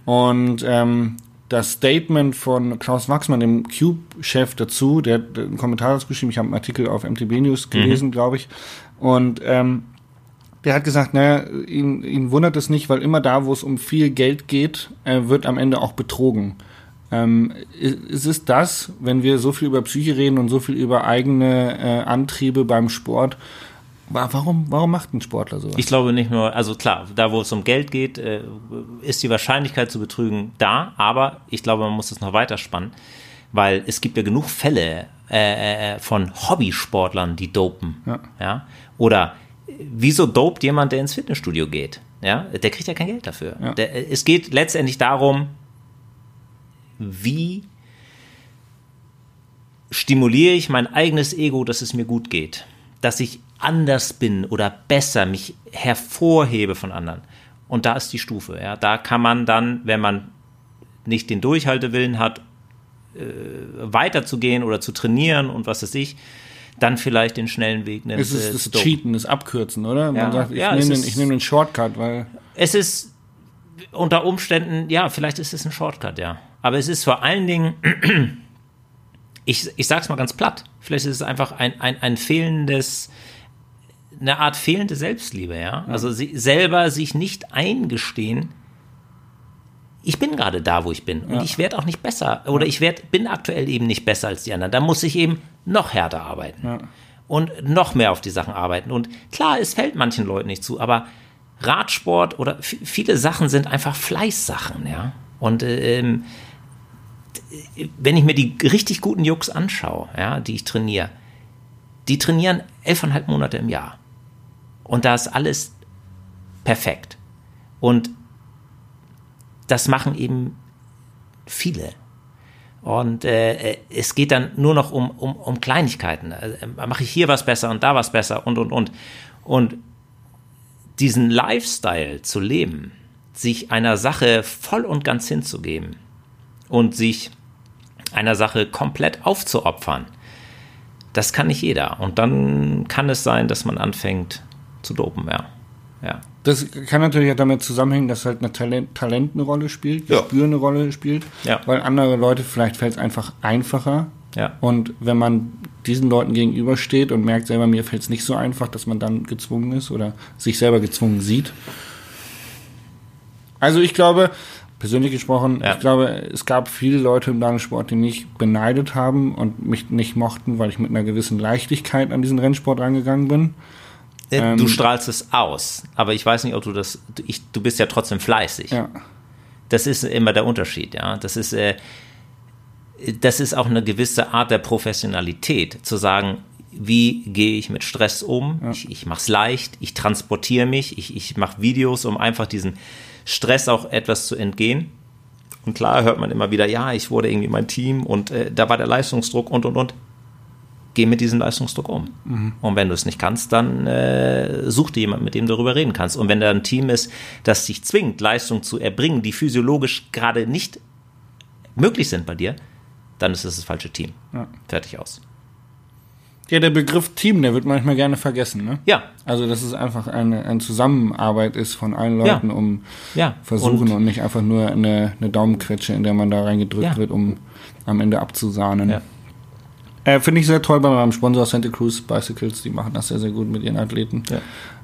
Und ähm, das Statement von Klaus Wachsmann, dem Cube-Chef dazu, der hat einen Kommentar dazu geschrieben, ich habe einen Artikel auf MTB News gelesen, glaube ich, und ähm, der hat gesagt, naja, ihn, ihn wundert es nicht, weil immer da, wo es um viel Geld geht, äh, wird am Ende auch betrogen. Ähm, ist es das, wenn wir so viel über Psyche reden und so viel über eigene äh, Antriebe beim Sport? Wa- Warum, warum macht ein Sportler sowas? Ich glaube nicht nur, also klar, da wo es um Geld geht, äh, ist die Wahrscheinlichkeit zu betrügen da, aber ich glaube, man muss es noch weiter spannen, weil es gibt ja genug Fälle äh, äh, von Hobbysportlern, die dopen. Ja. Ja? Oder äh, wieso dopt jemand, der ins Fitnessstudio geht? Ja? Der kriegt ja kein Geld dafür. Ja. Der, äh, es geht letztendlich darum, wie stimuliere ich mein eigenes Ego, dass es mir gut geht. Dass ich anders bin oder besser mich hervorhebe von anderen. Und da ist die Stufe. Ja. Da kann man dann, wenn man nicht den Durchhaltewillen hat, äh, weiterzugehen oder zu trainieren und was weiß ich, dann vielleicht den schnellen Weg nimmt. es ist äh, das. Cheaten, das Abkürzen, oder? Ja, Man sagt, ich ja, nehme den, nehme den Shortcut, weil Es ist unter Umständen, ja, vielleicht ist es ein Shortcut, ja. Aber es ist vor allen Dingen, ich, ich sag's mal ganz platt, vielleicht ist es einfach ein, ein, ein fehlendes, eine Art fehlende Selbstliebe, ja. Also sie, selber sich nicht eingestehen, ich bin gerade da, wo ich bin. Und Ja. ich werde auch nicht besser. Oder ich werd, bin aktuell eben nicht besser als die anderen. Da muss ich eben noch härter arbeiten. Ja. Und noch mehr auf die Sachen arbeiten. Und klar, es fällt manchen Leuten nicht zu, aber Radsport oder viele Sachen sind einfach Fleißsachen, ja. Und ähm, d- wenn ich mir die richtig guten Jux anschaue, ja, die ich trainiere, die trainieren elfeinhalb Monate im Jahr. Und da ist alles perfekt. Und das machen eben viele. Und äh, es geht dann nur noch um, um, um Kleinigkeiten. Äh, Mache ich hier was besser und da was besser und, und, und. Und diesen Lifestyle zu leben, sich einer Sache voll und ganz hinzugeben und sich einer Sache komplett aufzuopfern, das kann nicht jeder. Und dann kann es sein, dass man anfängt zu dopen, ja. Ja. Das kann natürlich auch damit zusammenhängen, dass halt eine Talent, Talent eine Rolle spielt, Ja. Gespür eine Rolle spielt, Ja. weil andere Leute, vielleicht fällt es einfach einfacher. Ja. Und wenn man diesen Leuten gegenübersteht und merkt selber, mir fällt es nicht so einfach, dass man dann gezwungen ist oder sich selber gezwungen sieht. Also ich glaube, persönlich gesprochen, Ja. ich glaube, es gab viele Leute im Landessport, die mich beneidet haben und mich nicht mochten, weil ich mit einer gewissen Leichtigkeit an diesen Rennsport rangegangen bin. Äh, du strahlst es aus, aber ich weiß nicht, ob du das. du- Ich, du bist ja trotzdem fleißig. Ja. Das ist immer der Unterschied, ja. Das ist, äh, das ist auch eine gewisse Art der Professionalität, zu sagen, wie gehe ich mit Stress um? Ich, ich mache es leicht, ich transportiere mich, ich, ich mache Videos, um einfach diesen Stress auch etwas zu entgehen. Und klar hört man immer wieder, ja, ich wurde irgendwie mein Team und äh, da war der Leistungsdruck und und und. Geh mit diesem Leistungsdruck um. Mhm. Und wenn du es nicht kannst, dann äh, such dir jemanden, mit dem du darüber reden kannst. Und wenn da ein Team ist, das dich zwingt, Leistung zu erbringen, die physiologisch gerade nicht möglich sind bei dir, dann ist es das falsche Team. Ja. Fertig aus. Ja, der Begriff Team, der wird manchmal gerne vergessen, ne? Ja. Also, dass es einfach eine, eine Zusammenarbeit ist von allen Leuten, ja. um ja. versuchen und, und, nicht einfach nur eine, eine Daumenquetsche, in der man da reingedrückt ja. wird, um am Ende abzusahnen. Ja. Äh, Finde ich sehr toll bei meinem Sponsor Santa Cruz Bicycles, die machen das sehr, sehr gut mit ihren Athleten. Ja.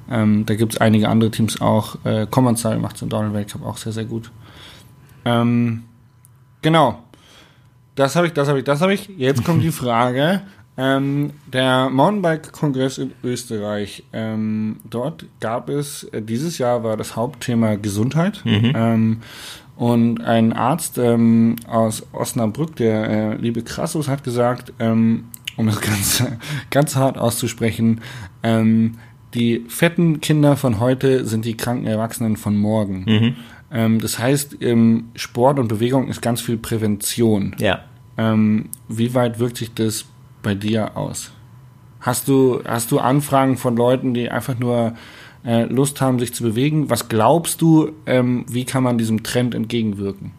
Ähm, da gibt es einige andere Teams auch. Äh, Common Style macht es im Downhill-Weltcup auch sehr, sehr gut. Ähm, genau. Das habe ich, das habe ich, das habe ich. Jetzt kommt die Frage. Ähm, der Mountainbike-Kongress in Österreich. Ähm, dort gab es, äh, dieses Jahr war das Hauptthema Gesundheit. Mhm. Ähm, und ein Arzt ähm, aus Osnabrück, der äh, liebe Krassus, hat gesagt, ähm, um es ganz, ganz hart auszusprechen, ähm, die fetten Kinder von heute sind die kranken Erwachsenen von morgen. Mhm. Das heißt, Sport und Bewegung ist ganz viel Prävention. Ja. Wie weit wirkt sich das bei dir aus? Hast du, hast du Anfragen von Leuten, die einfach nur äh, Lust haben, sich zu bewegen? Was glaubst du, ähm, wie kann man diesem Trend entgegenwirken?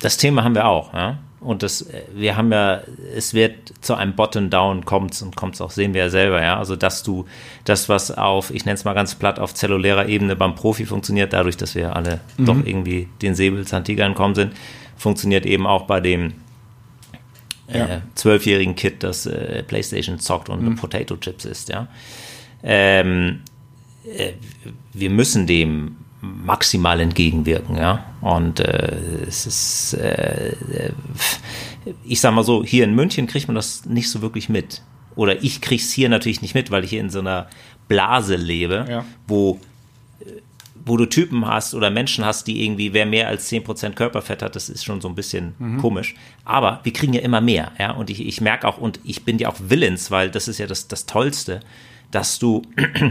Das Thema haben wir auch, ja. Und das, äh, wir haben ja, es wird zu einem Bottom-Down kommt und kommt es auch, sehen wir ja selber, ja. Also, dass du das, was auf, ich nenne es mal ganz platt, auf zellulärer Ebene beim Profi funktioniert, dadurch, dass wir alle mhm. doch irgendwie den Säbelzahntiger entkommen sind, funktioniert eben auch bei dem zwölfjährigen ja. Kid, das äh, Playstation zockt und mhm. Potato Chips ist, ja. Ähm, äh, wir müssen dem maximal entgegenwirken, ja. Und äh, es ist, äh, ich sag mal so, hier in München kriegt man das nicht so wirklich mit. Oder ich krieg's hier natürlich nicht mit, weil ich hier in so einer Blase lebe, ja. wo wo du Typen hast oder Menschen hast, die irgendwie, wer mehr als 10% Körperfett hat, das ist schon so ein bisschen mhm. komisch. Aber wir kriegen ja immer mehr, ja. Und ich, ich merke auch, und ich bin ja auch willens, weil das ist ja das, das Tollste, dass du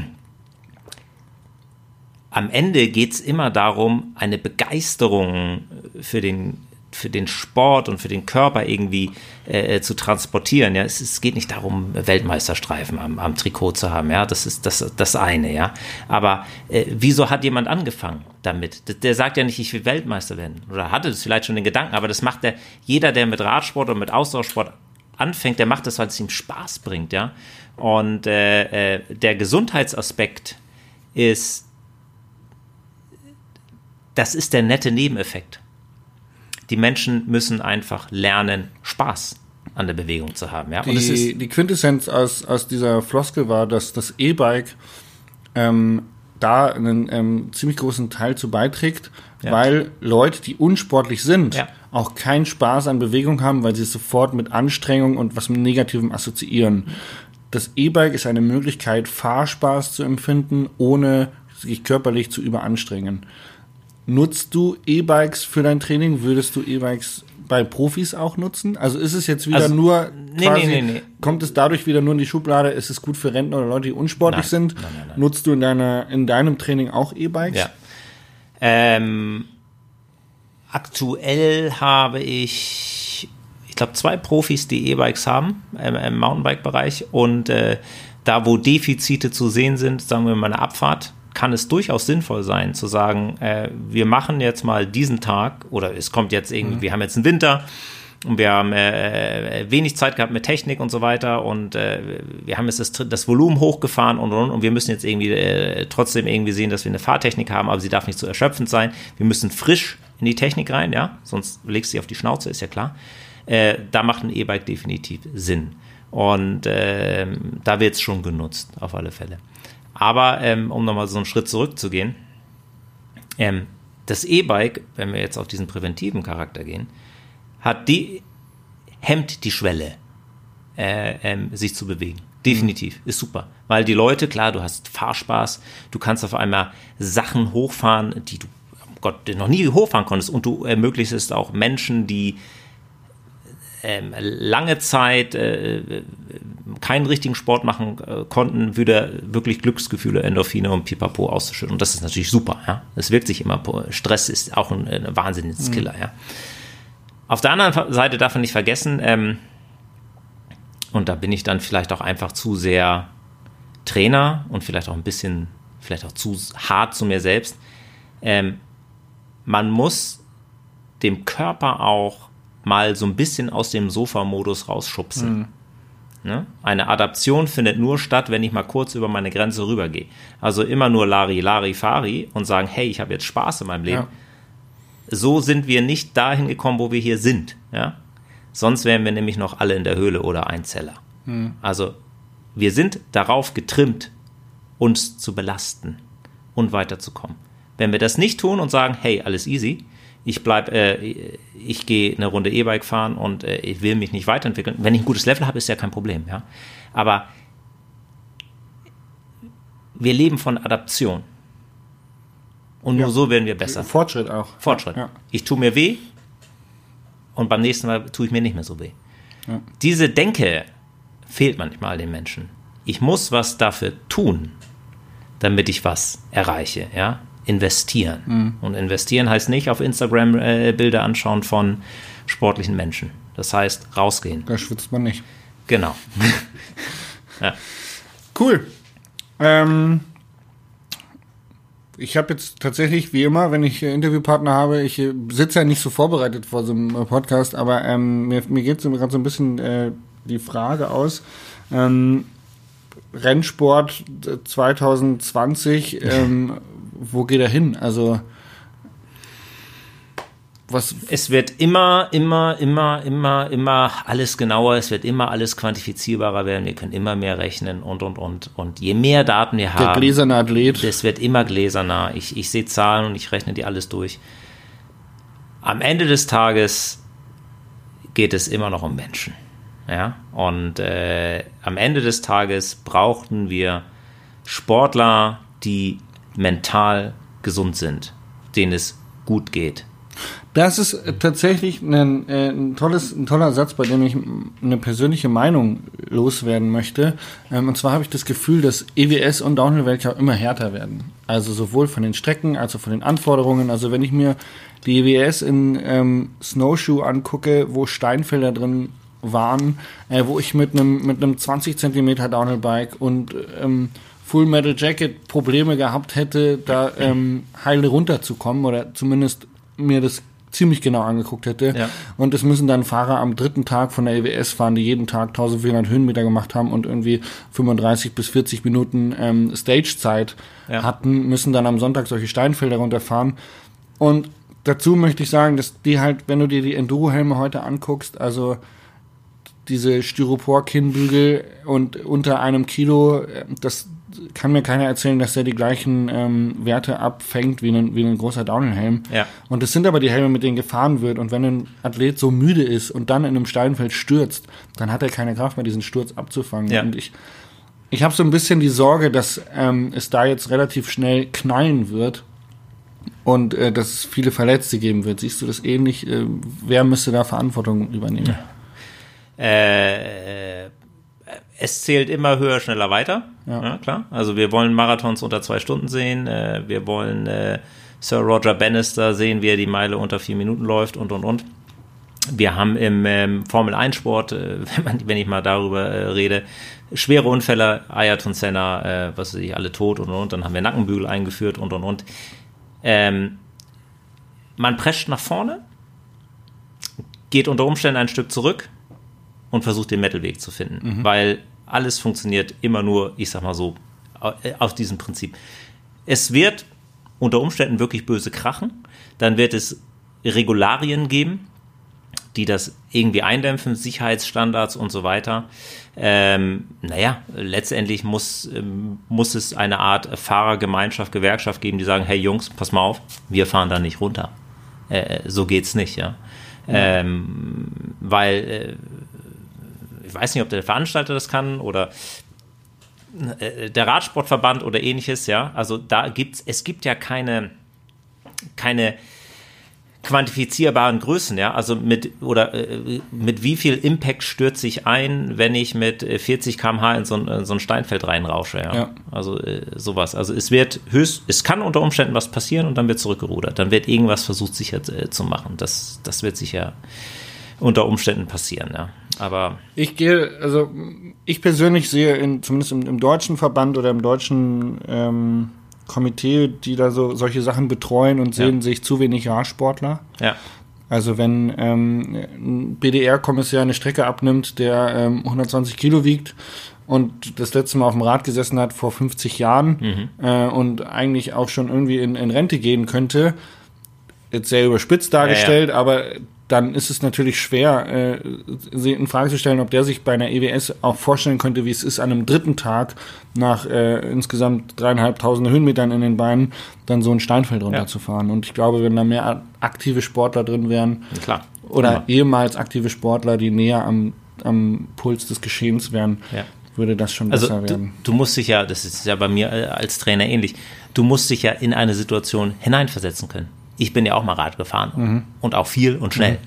am Ende geht es immer darum, eine Begeisterung für den für den Sport und für den Körper irgendwie äh, äh, zu transportieren. Ja, es, es, geht nicht darum, Weltmeisterstreifen am, am, Trikot zu haben. Ja, das ist das, das eine. Ja, aber äh, wieso hat jemand angefangen damit? Der, der sagt ja nicht, ich will Weltmeister werden oder hatte das vielleicht schon den Gedanken, aber das macht der jeder, der mit Radsport und mit Austauschsport anfängt, der macht das, weil es ihm Spaß bringt. Ja, und äh, äh der Gesundheitsaspekt ist das ist der nette Nebeneffekt die Menschen müssen einfach lernen, Spaß an der Bewegung zu haben. Ja? Und die, die Quintessenz aus, aus dieser Floskel war, dass das E-Bike ähm, da einen ähm, ziemlich großen Teil zu beiträgt, ja. weil Leute, die unsportlich sind, ja. auch keinen Spaß an Bewegung haben, weil sie es sofort mit Anstrengung und was mit Negativem assoziieren. Das E-Bike ist eine Möglichkeit, Fahrspaß zu empfinden, ohne sich körperlich zu überanstrengen. Nutzt du E-Bikes für dein Training? Würdest du E-Bikes bei Profis auch nutzen? Also ist es jetzt wieder also, nur quasi, nee, nee, nee, kommt es dadurch wieder nur in die Schublade, ist es gut für Rentner oder Leute, die unsportlich nein, sind? Nein, nein. Nutzt du in deiner in deinem Training auch E-Bikes? Ja. Ähm, aktuell habe ich, ich glaube, zwei Profis, die E-Bikes haben ähm, im Mountainbike-Bereich und äh, da, wo Defizite zu sehen sind, sagen wir mal eine Abfahrt, kann es durchaus sinnvoll sein, zu sagen, äh, wir machen jetzt mal diesen Tag oder es kommt jetzt irgendwie, mhm. wir haben jetzt einen Winter und wir haben äh, äh, wenig Zeit gehabt mit Technik und so weiter und äh, wir haben jetzt das, das Volumen hochgefahren und, und, und wir müssen jetzt irgendwie äh, trotzdem irgendwie sehen, dass wir eine Fahrtechnik haben, aber sie darf nicht zu so erschöpfend sein. Wir müssen frisch in die Technik rein, ja, sonst legst du sie auf die Schnauze, ist ja klar. Äh, da macht ein E-Bike definitiv Sinn. Und äh, da wird es schon genutzt, auf alle Fälle. Aber ähm, um nochmal so einen Schritt zurückzugehen, ähm, das E-Bike, wenn wir jetzt auf diesen präventiven Charakter gehen, hat die, hemmt die Schwelle, äh, ähm, sich zu bewegen. Definitiv, mhm. ist super. Weil die Leute, klar, du hast Fahrspaß, du kannst auf einmal Sachen hochfahren, die du, oh Gott, noch nie hochfahren konntest und du ermöglichst es auch Menschen, die ähm, lange Zeit äh, keinen richtigen Sport machen äh, konnten, wieder wirklich Glücksgefühle, Endorphine und Pipapo auszuschütten. Und das ist natürlich super. Ja? Es wirkt sich immer. Stress ist auch ein, ein wahnsinniges Killer. Mhm. Ja? Auf der anderen Seite darf man nicht vergessen, ähm, und da bin ich dann vielleicht auch einfach zu sehr Trainer und vielleicht auch ein bisschen, vielleicht auch zu hart zu mir selbst. Ähm, man muss dem Körper auch mal so ein bisschen aus dem Sofa-Modus rausschubsen. Mhm. Ne? Eine Adaption findet nur statt, wenn ich mal kurz über meine Grenze rübergehe. Also immer nur Lari, Lari, Fari und sagen, hey, ich habe jetzt Spaß in meinem Leben. Ja. So sind wir nicht dahin gekommen, wo wir hier sind. Ja? Sonst wären wir nämlich noch alle in der Höhle oder Einzeller. Mhm. Also wir sind darauf getrimmt, uns zu belasten und weiterzukommen. Wenn wir das nicht tun und sagen, hey, alles easy, ich bleib, äh, ich gehe eine Runde E-Bike fahren und äh, ich will mich nicht weiterentwickeln. Wenn ich ein gutes Level habe, ist ja kein Problem, ja. Aber wir leben von Adaption. Und nur so werden wir besser. Fortschritt auch. Fortschritt. Ja. Ich tue mir weh und beim nächsten Mal tue ich mir nicht mehr so weh. Ja. Diese Denke fehlt manchmal den Menschen. Ich muss was dafür tun, damit ich was erreiche. Ja? Investieren. Mhm. Und investieren heißt nicht auf Instagram äh, Bilder anschauen von sportlichen Menschen. Das heißt rausgehen. Da schwitzt man nicht. Genau. ja. Cool. Ähm, ich habe jetzt tatsächlich, wie immer, wenn ich äh, Interviewpartner habe, ich äh, sitze ja nicht so vorbereitet vor so einem äh, Podcast, aber ähm, mir, mir geht so, gerade so ein bisschen äh, die Frage aus. Ähm, Rennsport 2020, ähm, wo geht er hin? Also was? Es wird immer, immer, immer, immer, immer alles genauer, es wird immer alles quantifizierbarer werden, wir können immer mehr rechnen und, und, und. Und je mehr Daten wir haben. Der gläserne Athlet. Es wird immer gläserner. Ich, ich sehe Zahlen und ich rechne die alles durch. Am Ende des Tages geht es immer noch um Menschen. Ja, und äh, am Ende des Tages brauchten wir Sportler, die mental gesund sind, denen es gut geht. Das ist tatsächlich ein, äh, ein, tolles, ein toller Satz, bei dem ich eine persönliche Meinung loswerden möchte. Ähm, und zwar habe ich das Gefühl, dass EWS und Downhill-Weltcup immer härter werden. Also sowohl von den Strecken als auch von den Anforderungen. Also wenn ich mir die EWS in ähm, Snowshoe angucke, wo Steinfelder drin waren, äh, wo ich mit einem mit einem 20 Zentimeter Downhill-Bike und ähm, Full Metal Jacket Probleme gehabt hätte, da ähm, heile runterzukommen oder zumindest mir das ziemlich genau angeguckt hätte. Ja. Und es müssen dann Fahrer am dritten Tag von der EWS fahren, die jeden Tag 1400 Höhenmeter gemacht haben und irgendwie 35 bis 40 Minuten ähm, Stagezeit ja. hatten, müssen dann am Sonntag solche Steinfelder runterfahren. Und dazu möchte ich sagen, dass die halt, wenn du dir die Enduro-Helme heute anguckst, also diese Styropor-Kinnbügel und unter einem Kilo, äh, das kann mir keiner erzählen, dass der die gleichen ähm, Werte abfängt wie ein, wie ein großer Downhill-Helm. Ja. Und das sind aber die Helme, mit denen gefahren wird. Und wenn ein Athlet so müde ist und dann in einem Steinfeld stürzt, dann hat er keine Kraft mehr, diesen Sturz abzufangen. Ja. Und ich, ich habe so ein bisschen die Sorge, dass ähm, es da jetzt relativ schnell knallen wird und äh, dass es viele Verletzte geben wird. Siehst du das ähnlich? Äh, wer müsste da Verantwortung übernehmen? Ja. Äh, es zählt immer höher, schneller, weiter. Ja. ja. klar. Also wir wollen Marathons unter zwei Stunden sehen. Äh, wir wollen äh, Sir Roger Bannister sehen, wie er die Meile unter vier Minuten läuft und und und. Wir haben im ähm, Formel 1 Sport, äh, wenn, man, wenn ich mal darüber äh, rede, schwere Unfälle, Ayrton Senna, äh, was weiß ich, alle tot und und und. Dann haben wir Nackenbügel eingeführt und und und. Ähm, man prescht nach vorne, geht unter Umständen ein Stück zurück, und versucht den Metal-Weg zu finden. Mhm. Weil alles funktioniert immer nur, ich sag mal so, äh, auf diesem Prinzip. Es wird unter Umständen wirklich böse krachen. Dann wird es Regularien geben, die das irgendwie eindämpfen, Sicherheitsstandards und so weiter. Ähm, naja, letztendlich muss, ähm, muss es eine Art Fahrergemeinschaft, Gewerkschaft geben, die sagen, hey Jungs, pass mal auf, wir fahren da nicht runter. Äh, so geht's nicht, ja. ja. Ähm, weil äh, ich weiß nicht, ob der Veranstalter das kann oder äh, der Radsportverband oder ähnliches, ja. Also da gibt's, es gibt ja keine, keine, quantifizierbaren Größen, ja, also mit oder äh, mit wie viel Impact stürzt sich ein, wenn ich mit 40 km/h in so ein, in so ein Steinfeld reinrausche, ja. Ja. Also äh, sowas. Also es wird höchst, es kann unter Umständen was passieren und dann wird zurückgerudert. Dann wird irgendwas versucht sicher äh, zu machen. Das, das wird sicher unter Umständen passieren, ja. Aber Ich gehe, also ich persönlich sehe in, zumindest im, im deutschen Verband oder im deutschen ähm, Komitee, die da so solche Sachen betreuen und sehen, Ja. sich zu wenig Radsportler. ja, Also wenn ähm, ein BDR-Kommissar eine Strecke abnimmt, der ähm, 120 Kilo wiegt und das letzte Mal auf dem Rad gesessen hat vor 50 Jahren äh, und eigentlich auch schon irgendwie in, in Rente gehen könnte, jetzt sehr überspitzt dargestellt, aber dann ist es natürlich schwer, äh, sie in Frage zu stellen, ob der sich bei einer EWS auch vorstellen könnte, wie es ist, an einem dritten Tag nach äh, insgesamt dreieinhalbtausend Höhenmetern in den Beinen dann so ein Steinfeld runterzufahren. Und ich glaube, wenn da mehr aktive Sportler drin wären klar. oder Ja. ehemals aktive Sportler, die näher am, am Puls des Geschehens wären, Ja. würde das schon Also besser du, werden. du musst dich ja, das ist ja bei mir äh, als Trainer ähnlich, du musst dich ja in eine Situation hineinversetzen können. Ich bin ja auch mal Rad gefahren Mhm. und auch viel und schnell.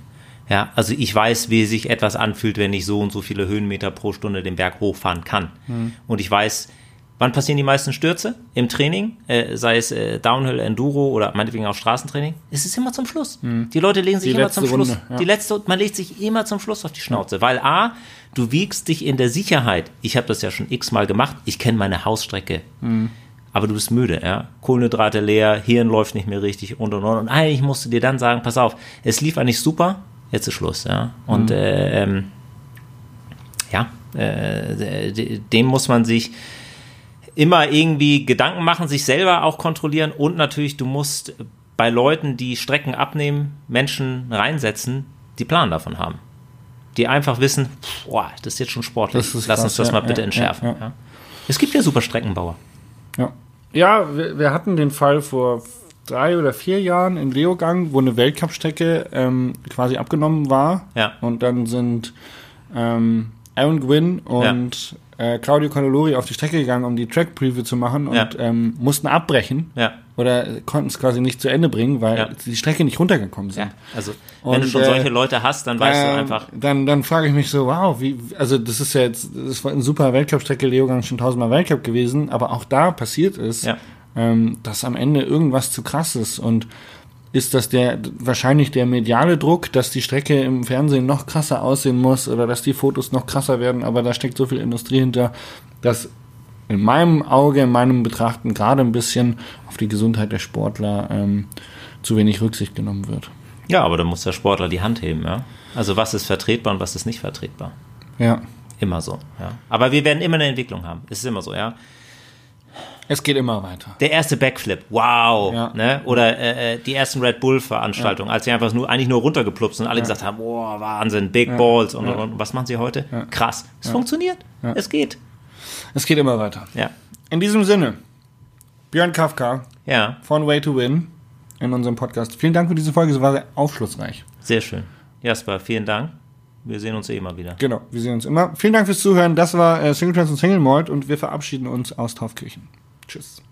Ja, also ich weiß, wie sich etwas anfühlt, wenn ich so und so viele Höhenmeter pro Stunde den Berg hochfahren kann. Mhm. Und ich weiß, wann passieren die meisten Stürze im Training, äh, sei es äh, Downhill, Enduro oder meinetwegen auch Straßentraining. Es ist immer zum Schluss. Die Leute legen sich Mhm. Die immer zum Schluss. Runde, ja. Die letzte, man legt sich immer zum Schluss auf die Schnauze, weil A, du wiegst dich in der Sicherheit. Ich habe das ja schon x-mal gemacht. Ich kenne meine Hausstrecke. Aber du bist müde, ja. Kohlenhydrate leer, Hirn läuft nicht mehr richtig und und und. Und eigentlich musst du dir dann sagen, pass auf, es lief eigentlich super, jetzt ist Schluss, ja. Und äh, ähm, ja, äh, de- dem muss man sich immer irgendwie Gedanken machen, sich selber auch kontrollieren und natürlich, du musst bei Leuten, die Strecken abnehmen, Menschen reinsetzen, die Plan davon haben. Die einfach wissen, boah, das ist jetzt schon sportlich. Lass krass, uns das ja, mal bitte ja, entschärfen. ja. Es gibt ja super Streckenbauer. Ja, ja wir, wir hatten den Fall vor drei oder vier Jahren in Leogang, wo eine Weltcup-Strecke ähm, quasi abgenommen war. Ja. Und dann sind ähm, Aaron Gwynn und äh, Claudio Cadolori auf die Strecke gegangen, um die Track-Preview zu machen und Ja. ähm, mussten abbrechen. Ja. Oder konnten es quasi nicht zu Ende bringen, weil Ja. die Strecke nicht runtergekommen sind. Also wenn du Und, schon äh, solche Leute hast, dann weißt du Ähm, einfach, Dann, dann frage ich mich so, wow, wie, also das ist ja jetzt, das war eine super Weltcup-Strecke, Leogang schon tausendmal Weltcup gewesen, aber auch da passiert es, Ja. ähm, dass am Ende irgendwas zu krass ist und ist das der, wahrscheinlich der mediale Druck, dass die Strecke im Fernsehen noch krasser aussehen muss oder dass die Fotos noch krasser werden, aber da steckt so viel Industrie hinter, dass in meinem Auge, in meinem Betrachten gerade ein bisschen auf die Gesundheit der Sportler ähm, zu wenig Rücksicht genommen wird. ja, aber da muss der Sportler die Hand heben, ja. Also was ist vertretbar und was ist nicht vertretbar. Ja. Immer so, ja. Aber wir werden immer eine Entwicklung haben. Es ist immer so, ja. Es geht immer weiter. Der erste Backflip, wow, Ja. ne? Oder äh, äh, die ersten Red Bull Veranstaltungen, als sie einfach nur eigentlich nur runtergeplupst sind und alle gesagt haben, boah, Wahnsinn, Big Balls und, und, und was machen sie heute? Krass, es funktioniert, es geht, Es geht immer weiter. ja, In diesem Sinne, Björn Kafka ja, von Way to Win in unserem Podcast. Vielen Dank für diese Folge, sie war sehr aufschlussreich. sehr schön. Jasper, vielen Dank. Wir sehen uns eh immer wieder. Genau, wir sehen uns immer. Vielen Dank fürs Zuhören. Das war äh, Single Trans und Single Malt und wir verabschieden uns aus Taufkirchen. Tschüss.